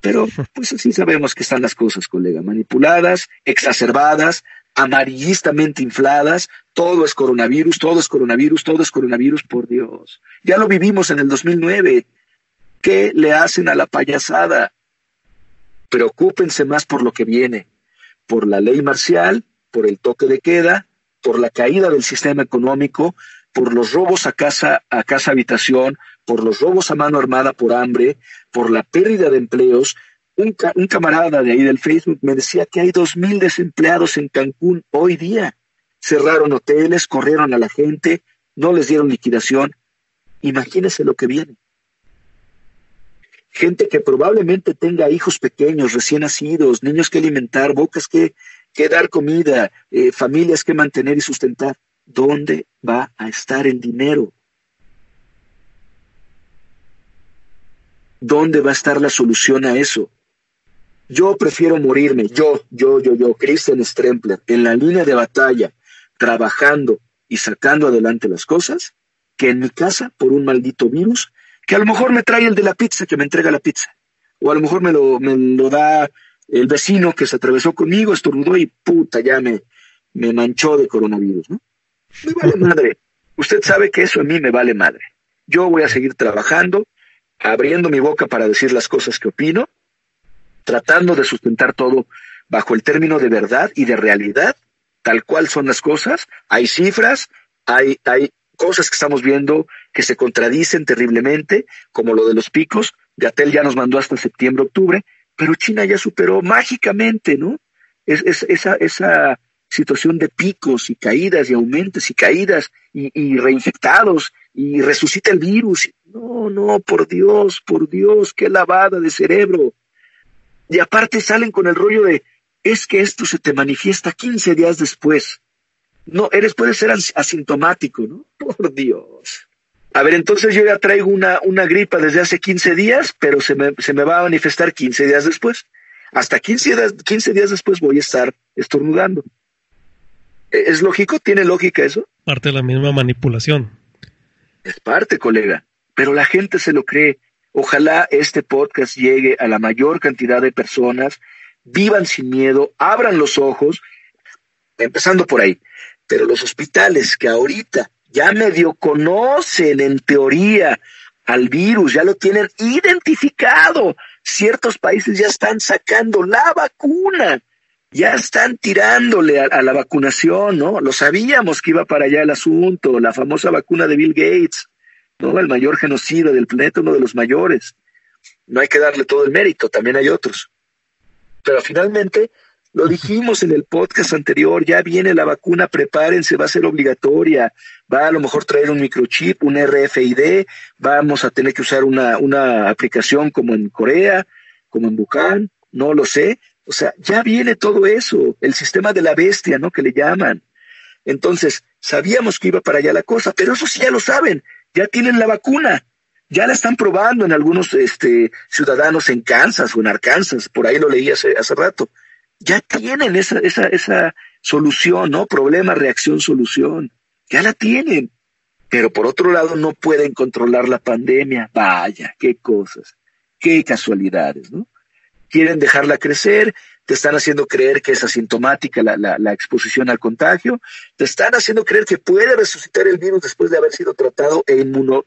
Pero pues así sabemos que están las cosas, colega. Manipuladas, exacerbadas, amarillistamente infladas, todo es coronavirus, todo es coronavirus, todo es coronavirus, por Dios. Ya lo vivimos en el 2009. ¿Qué le hacen a la payasada? Preocúpense más por lo que viene, por la ley marcial, por el toque de queda, por la caída del sistema económico, por los robos a casa, a casa habitación, por los robos a mano armada por hambre, por la pérdida de empleos, un, ca un, camarada de ahí del Facebook me decía que hay dos mil desempleados en Cancún hoy día. Cerraron hoteles, corrieron a la gente, no les dieron liquidación. Imagínese lo que viene. Gente que probablemente tenga hijos pequeños, recién nacidos, niños que alimentar, bocas que, que dar comida, eh, familias que mantener y sustentar. ¿Dónde va a estar el dinero? ¿Dónde va a estar la solución a eso? Yo prefiero morirme, yo, yo, yo, yo, Christian Strempler, en la línea de batalla, trabajando y sacando adelante las cosas, que en mi casa por un maldito virus, que a lo mejor me trae el de la pizza, que me entrega la pizza, o a lo mejor me lo, me lo da el vecino que se atravesó conmigo, estornudó y puta, ya me, me manchó de coronavirus, ¿no? Me vale madre. Usted sabe que eso a mí me vale madre. Yo voy a seguir trabajando, abriendo mi boca para decir las cosas que opino, tratando de sustentar todo bajo el término de verdad y de realidad, tal cual son las cosas. Hay cifras, hay, hay cosas que estamos viendo que se contradicen terriblemente, como lo de los picos. Gatel ya nos mandó hasta septiembre, octubre, pero China ya superó mágicamente, ¿no? Es, es, esa, esa situación de picos y caídas y aumentos y caídas y, reinfectados y resucita el virus. No, no, por Dios, por Dios, qué lavada de cerebro. Y aparte salen con el rollo de, es que esto se te manifiesta 15 días después. No, eres, puede ser asintomático, ¿no? (laughs) Por Dios. A ver, entonces yo ya traigo una, una gripa desde hace 15 días, pero se me, se me va a manifestar 15 días después. Hasta 15 días, 15 días después voy a estar estornudando. ¿E-, ¿Es lógico? ¿Tiene lógica eso? Parte de la misma manipulación. Es parte, colega. Pero la gente se lo cree. Ojalá este podcast llegue a la mayor cantidad de personas, vivan sin miedo, abran los ojos, empezando por ahí. Pero los hospitales que ahorita ya medio conocen en teoría al virus, ya lo tienen identificado, ciertos países ya están sacando la vacuna, ya están tirándole a, la vacunación, ¿no? Lo sabíamos que iba para allá el asunto, la famosa vacuna de Bill Gates, ¿no? El mayor genocida del planeta, uno de los mayores. No hay que darle todo el mérito, también hay otros. Pero finalmente, lo dijimos en el podcast anterior, ya viene la vacuna, prepárense, va a ser obligatoria, va a lo mejor traer un microchip, un RFID, vamos a tener que usar una, una aplicación como en Corea, como en Bukán, no lo sé. O sea, ya viene todo eso, el sistema de la bestia, ¿no? Que le llaman. Entonces, sabíamos que iba para allá la cosa, pero eso sí ya lo saben, ya tienen la vacuna, ya la están probando en algunos este, ciudadanos en Kansas o en Arkansas, por ahí lo leí hace, hace rato. Ya tienen esa, esa, esa solución, ¿no? Problema, reacción, solución. Ya la tienen. Pero por otro lado no pueden controlar la pandemia. Vaya, qué cosas, qué casualidades, ¿no? Quieren dejarla crecer, te están haciendo creer que es asintomática la, la, la, exposición al contagio, te están haciendo creer que puede resucitar el virus después de haber sido tratado e inmuno,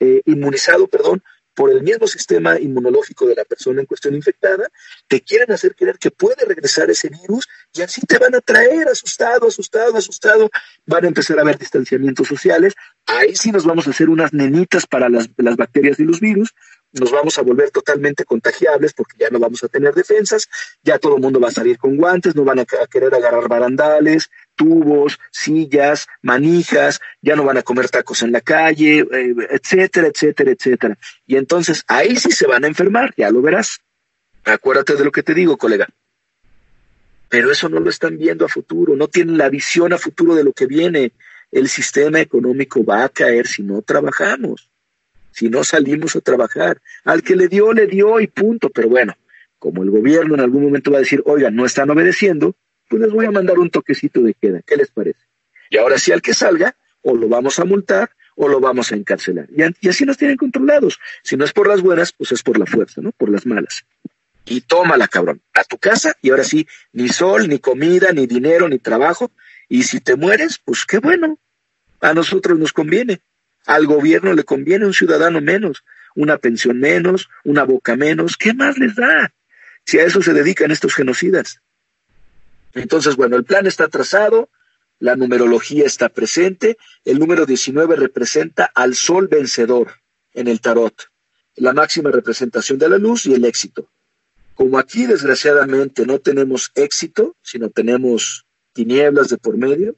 eh, inmunizado, perdón, por el mismo sistema inmunológico de la persona en cuestión infectada, te quieren hacer creer que puede regresar ese virus y así te van a traer asustado, asustado, asustado, van a empezar a haber distanciamientos sociales, ahí sí nos vamos a hacer unas nenitas para las, bacterias y los virus, nos vamos a volver totalmente contagiables porque ya no vamos a tener defensas, ya todo el mundo va a salir con guantes, no van a, querer agarrar barandales, tubos, sillas, manijas, ya no van a comer tacos en la calle, eh, etcétera, etcétera, etcétera. Y entonces ahí sí se van a enfermar, ya lo verás. Acuérdate de lo que te digo, colega. Pero eso no lo están viendo a futuro, no tienen la visión a futuro de lo que viene. El sistema económico va a caer si no trabajamos si no salimos a trabajar. Al que le dio, le dio y punto. Pero bueno, como el gobierno en algún momento va a decir, oigan, no están obedeciendo, pues les voy a mandar un toquecito de queda. ¿Qué les parece? Y ahora sí al que salga, o lo vamos a multar o lo vamos a encarcelar. Y, así nos tienen controlados. Si no es por las buenas, pues es por la fuerza, ¿no? Por las malas. Y tómala, cabrón, a tu casa y ahora sí, ni sol, ni comida, ni dinero, ni trabajo. Y si te mueres, pues qué bueno. A nosotros nos conviene. Al gobierno le conviene un ciudadano menos, una pensión menos, una boca menos. ¿Qué más les da? Si a eso se dedican estos genocidas. Entonces, bueno, el plan está trazado, la numerología está presente, el número 19 representa al sol vencedor en el tarot, la máxima representación de la luz y el éxito. Como aquí desgraciadamente no tenemos éxito, sino tenemos tinieblas de por medio,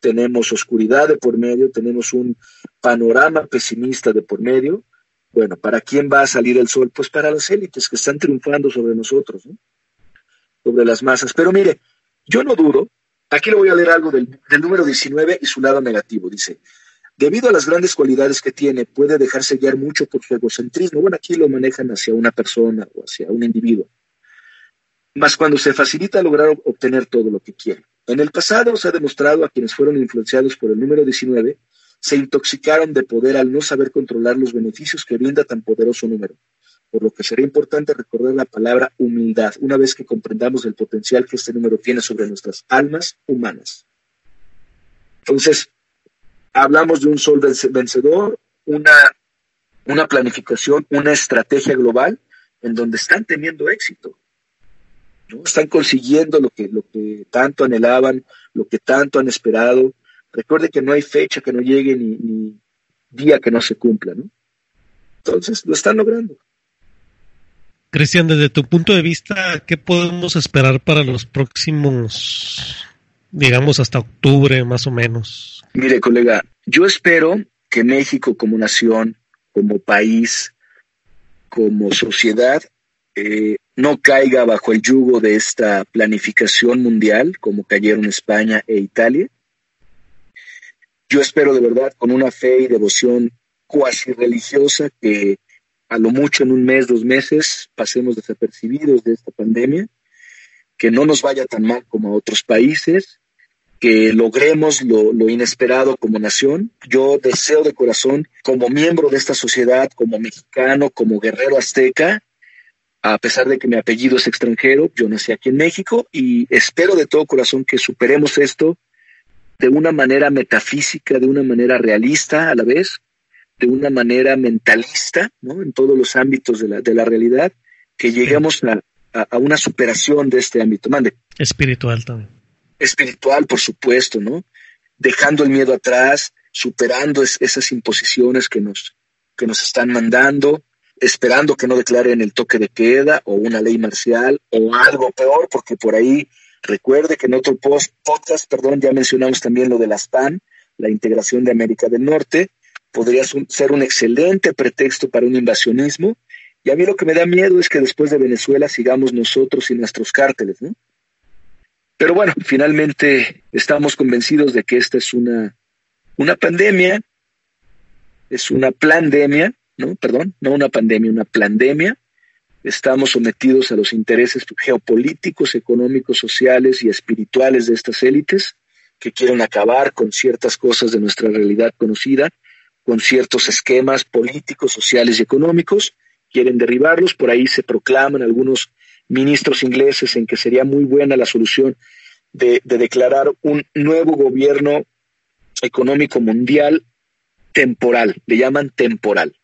tenemos oscuridad de por medio, tenemos un panorama pesimista de por medio. Bueno, ¿para quién va a salir el sol? Pues para las élites que están triunfando sobre nosotros, ¿no? Sobre las masas. Pero mire, yo no dudo, aquí le voy a leer algo del, número 19 y su lado negativo. Dice, debido a las grandes cualidades que tiene, puede dejarse guiar mucho por su egocentrismo. Bueno, aquí lo manejan hacia una persona o hacia un individuo. Más cuando se facilita lograr obtener todo lo que quiere. En el pasado se ha demostrado a quienes fueron influenciados por el número 19 se intoxicaron de poder al no saber controlar los beneficios que brinda tan poderoso número, por lo que será importante recordar la palabra humildad una vez que comprendamos el potencial que este número tiene sobre nuestras almas humanas. Entonces, hablamos de un sol vencedor, una, una planificación, una estrategia global en donde están teniendo éxito. ¿no? Están consiguiendo lo que, lo que tanto anhelaban, lo que tanto han esperado, Recuerde que no hay fecha que no llegue ni, ni día que no se cumpla, ¿no? Entonces, lo están logrando. Cristian, desde tu punto de vista, ¿qué podemos esperar para los próximos, digamos, hasta octubre más o menos? Mire, colega, yo espero que México como nación, como país, como sociedad, eh, no caiga bajo el yugo de esta planificación mundial, como cayeron España e Italia. Yo espero de verdad, con una fe y devoción cuasi religiosa, que a lo mucho en un mes, dos meses, pasemos desapercibidos de esta pandemia, que no nos vaya tan mal como a otros países, que logremos lo, inesperado como nación. Yo deseo de corazón, como miembro de esta sociedad, como mexicano, como guerrero azteca, a pesar de que mi apellido es extranjero, yo nací aquí en México y espero de todo corazón que superemos esto de una manera metafísica, de una manera realista a la vez, de una manera mentalista, ¿no? En todos los ámbitos de la, de la realidad, que lleguemos a, a, a, una superación de este ámbito. Mande. Espiritual también. Espiritual, por supuesto, ¿no? Dejando el miedo atrás, superando es, esas imposiciones que nos, que nos están mandando, esperando que no declaren el toque de queda o una ley marcial o algo peor, porque por ahí recuerde que en otro post, podcast, perdón, ya mencionamos también lo de las PAN, la integración de América del Norte, podría ser un excelente pretexto para un invasionismo. Y a mí lo que me da miedo es que después de Venezuela sigamos nosotros y nuestros cárteles, ¿no? Pero bueno, finalmente estamos convencidos de que esta es una, una pandemia, es una plandemia, ¿no? Perdón, no una pandemia, una plandemia. Estamos sometidos a los intereses geopolíticos, económicos, sociales y espirituales de estas élites que quieren acabar con ciertas cosas de nuestra realidad conocida, con ciertos esquemas políticos, sociales y económicos, quieren derribarlos, por ahí se proclaman algunos ministros ingleses en que sería muy buena la solución de, de declarar un nuevo gobierno económico mundial temporal, le llaman temporal.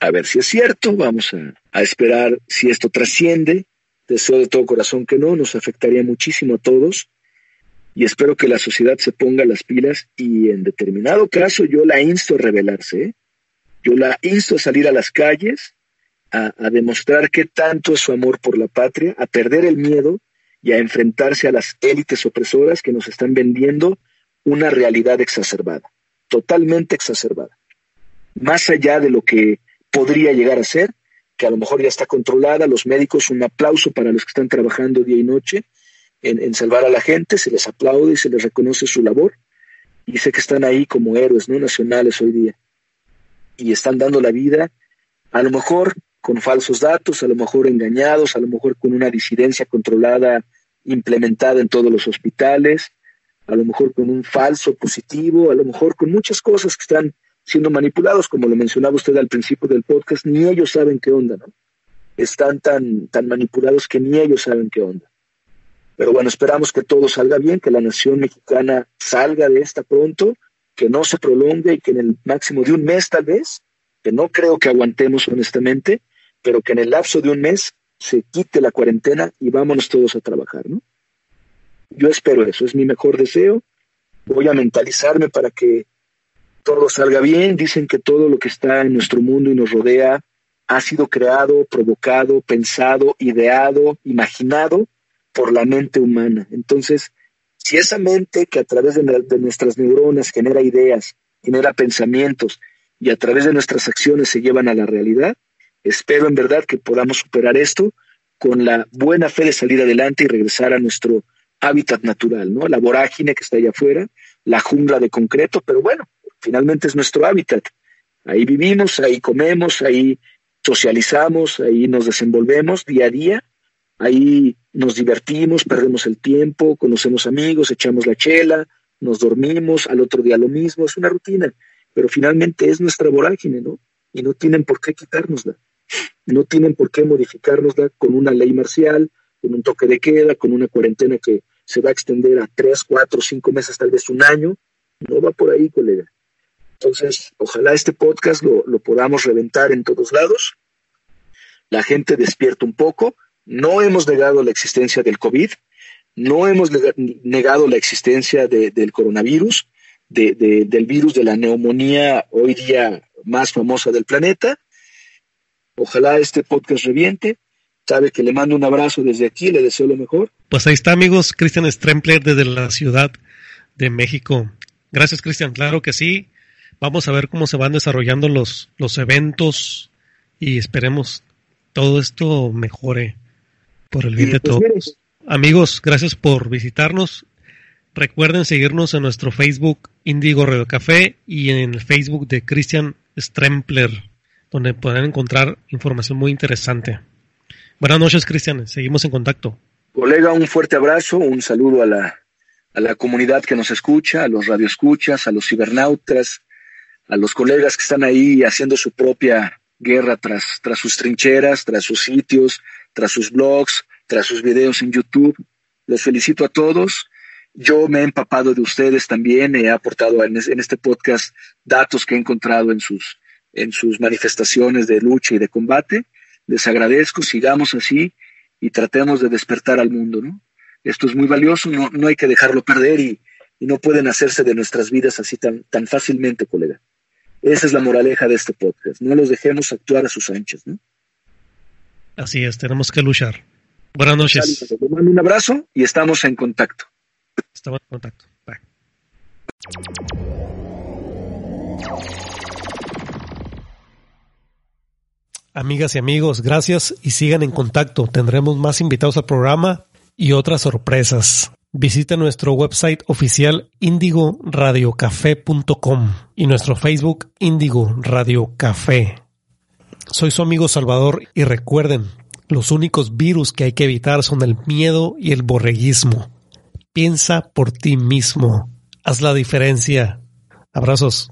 A ver si es cierto, vamos a, esperar si esto trasciende. Deseo de todo corazón que no, nos afectaría muchísimo a todos y espero que la sociedad se ponga las pilas y en determinado caso yo la insto a rebelarse, ¿eh? yo la insto a salir a las calles, a, a demostrar qué tanto es su amor por la patria, a perder el miedo y a enfrentarse a las élites opresoras que nos están vendiendo una realidad exacerbada, totalmente exacerbada, más allá de lo que podría llegar a ser, que a lo mejor ya está controlada, los médicos, un aplauso para los que están trabajando día y noche en, salvar a la gente, se les aplaude y se les reconoce su labor, y sé que están ahí como héroes no nacionales hoy día, y están dando la vida, a lo mejor con falsos datos, a lo mejor engañados, a lo mejor con una disidencia controlada, implementada en todos los hospitales, a lo mejor con un falso positivo, a lo mejor con muchas cosas que están siendo manipulados, como lo mencionaba usted al principio del podcast, ni ellos saben qué onda, ¿no? Están tan, tan manipulados que ni ellos saben qué onda. Pero bueno, esperamos que todo salga bien, que la nación mexicana salga de esta pronto, que no se prolongue y que en el máximo de un mes tal vez, que no creo que aguantemos honestamente, pero que en el lapso de un mes se quite la cuarentena y vámonos todos a trabajar, ¿no? Yo espero eso, es mi mejor deseo. Voy a mentalizarme para que todo salga bien. Dicen que todo lo que está en nuestro mundo y nos rodea ha sido creado, provocado, pensado, ideado, imaginado por la mente humana. Entonces, si esa mente que a través de, nuestras neuronas genera ideas, genera pensamientos y a través de nuestras acciones se llevan a la realidad, espero en verdad que podamos superar esto con la buena fe de salir adelante y regresar a nuestro hábitat natural, ¿no? La vorágine que está allá afuera, la jungla de concreto, pero bueno, finalmente es nuestro hábitat. Ahí vivimos, ahí comemos, ahí socializamos, ahí nos desenvolvemos día a día, ahí nos divertimos, perdemos el tiempo, conocemos amigos, echamos la chela, nos dormimos, al otro día lo mismo, es una rutina, pero finalmente es nuestra vorágine, ¿no? Y no tienen por qué quitárnosla, no tienen por qué modificárnosla con una ley marcial, con un toque de queda, con una cuarentena que se va a extender a tres, cuatro, cinco meses, tal vez un año, no va por ahí, colega. Entonces, ojalá este podcast lo, lo, podamos reventar en todos lados. La gente despierta un poco. No hemos negado la existencia del COVID. No hemos negado la existencia de, del coronavirus. de, de, del virus de la neumonía hoy día más famosa del planeta. Ojalá este podcast reviente. Sabe que le mando un abrazo desde aquí, le deseo lo mejor. Pues ahí está, amigos, Cristian Strempler desde la Ciudad de México. Gracias, Cristian. Claro que sí. Vamos a ver cómo se van desarrollando los, los eventos y esperemos todo esto mejore por el bien de pues, todos. mire, Amigos, gracias por visitarnos. Recuerden seguirnos en nuestro Facebook Indigo Radio Café y en el Facebook de Christian Strempler, donde podrán encontrar información muy interesante. Buenas noches, Cristian. Seguimos en contacto. Colega, un fuerte abrazo, un saludo a la, a la comunidad que nos escucha, a los radioescuchas, a los cibernautas, a los colegas que están ahí haciendo su propia guerra tras, tras sus trincheras, tras sus sitios, tras sus blogs, tras sus videos en YouTube. Les felicito a todos. Yo me he empapado de ustedes también, he aportado en este podcast datos que he encontrado en sus, en sus manifestaciones de lucha y de combate. Les agradezco, sigamos así y tratemos de despertar al mundo, ¿no? Esto es muy valioso, no, no hay que dejarlo perder y, y no pueden hacerse de nuestras vidas así tan, tan fácilmente, colega. Esa es la moraleja de este podcast. No los dejemos actuar a sus anchas, ¿no? Así es, tenemos que luchar. Buenas noches. Les mando un abrazo y estamos en contacto. Estamos en contacto. Bye. Amigas y amigos, gracias y sigan en contacto. Tendremos más invitados al programa y otras sorpresas. Visita nuestro website oficial indigoradiocafé.com y nuestro Facebook Indigo Radio Café. Soy su amigo Salvador y recuerden, los únicos virus que hay que evitar son el miedo y el borreguismo. Piensa por ti mismo. Haz la diferencia. Abrazos.